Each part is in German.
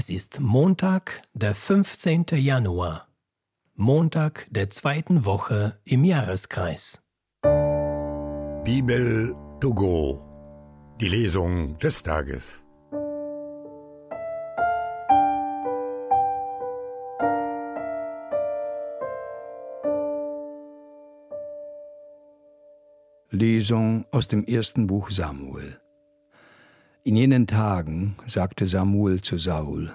Es ist Montag, der 15. Januar. Montag der zweiten Woche im Jahreskreis. Bibel to go. Die Lesung des Tages. Lesung aus dem ersten Buch Samuel. In jenen Tagen sagte Samuel zu Saul,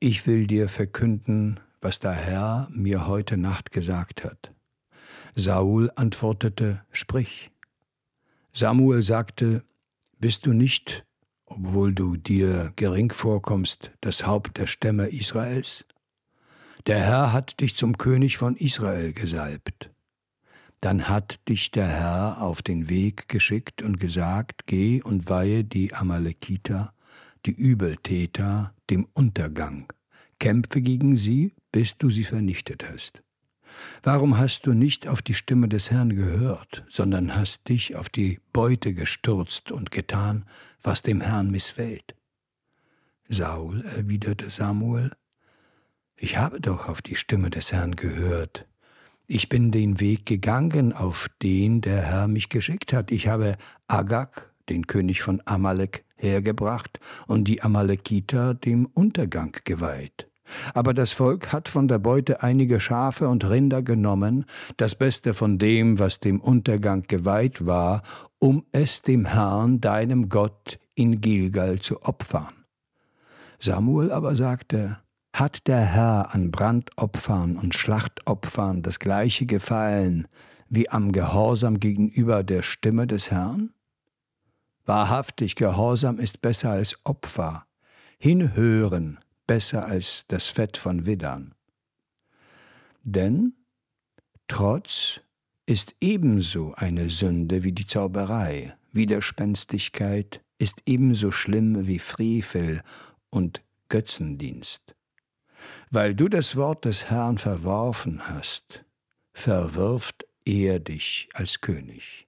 Ich will dir verkünden, was der Herr mir heute Nacht gesagt hat. Saul antwortete, Sprich. Samuel sagte, Bist du nicht, obwohl du dir gering vorkommst, das Haupt der Stämme Israels? Der Herr hat dich zum König von Israel gesalbt dann hat dich der Herr auf den Weg geschickt und gesagt, geh und weihe die Amalekiter, die Übeltäter, dem Untergang, kämpfe gegen sie, bis du sie vernichtet hast. Warum hast du nicht auf die Stimme des Herrn gehört, sondern hast dich auf die Beute gestürzt und getan, was dem Herrn missfällt? Saul erwiderte Samuel, ich habe doch auf die Stimme des Herrn gehört, ich bin den Weg gegangen, auf den der Herr mich geschickt hat. Ich habe Agag, den König von Amalek, hergebracht und die Amalekiter dem Untergang geweiht. Aber das Volk hat von der Beute einige Schafe und Rinder genommen, das Beste von dem, was dem Untergang geweiht war, um es dem Herrn, deinem Gott, in Gilgal zu opfern. Samuel aber sagte, hat der Herr an Brandopfern und Schlachtopfern das gleiche gefallen wie am Gehorsam gegenüber der Stimme des Herrn? Wahrhaftig, Gehorsam ist besser als Opfer, hinhören besser als das Fett von Widdern. Denn Trotz ist ebenso eine Sünde wie die Zauberei, Widerspenstigkeit ist ebenso schlimm wie Frevel und Götzendienst. Weil du das Wort des Herrn verworfen hast, verwirft er dich als König.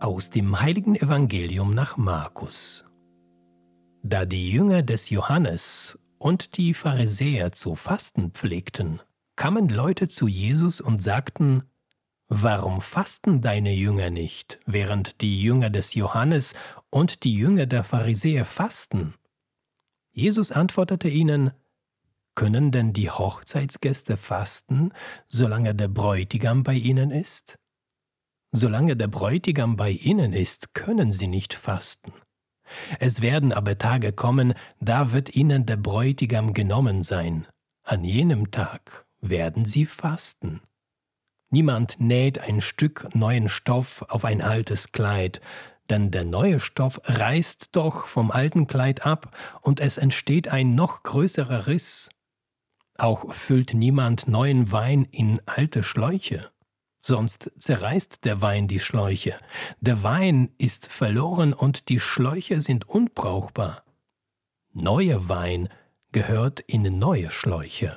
Aus dem heiligen Evangelium nach Markus. Da die Jünger des Johannes und die Pharisäer zu fasten pflegten, kamen Leute zu Jesus und sagten, Warum fasten deine Jünger nicht, während die Jünger des Johannes und die Jünger der Pharisäer fasten? Jesus antwortete ihnen, Können denn die Hochzeitsgäste fasten, solange der Bräutigam bei ihnen ist? Solange der Bräutigam bei ihnen ist, können sie nicht fasten. Es werden aber Tage kommen, da wird ihnen der Bräutigam genommen sein. An jenem Tag werden sie fasten. Niemand näht ein Stück neuen Stoff auf ein altes Kleid, denn der neue Stoff reißt doch vom alten Kleid ab und es entsteht ein noch größerer Riss. Auch füllt niemand neuen Wein in alte Schläuche, sonst zerreißt der Wein die Schläuche. Der Wein ist verloren und die Schläuche sind unbrauchbar. Neuer Wein gehört in neue Schläuche.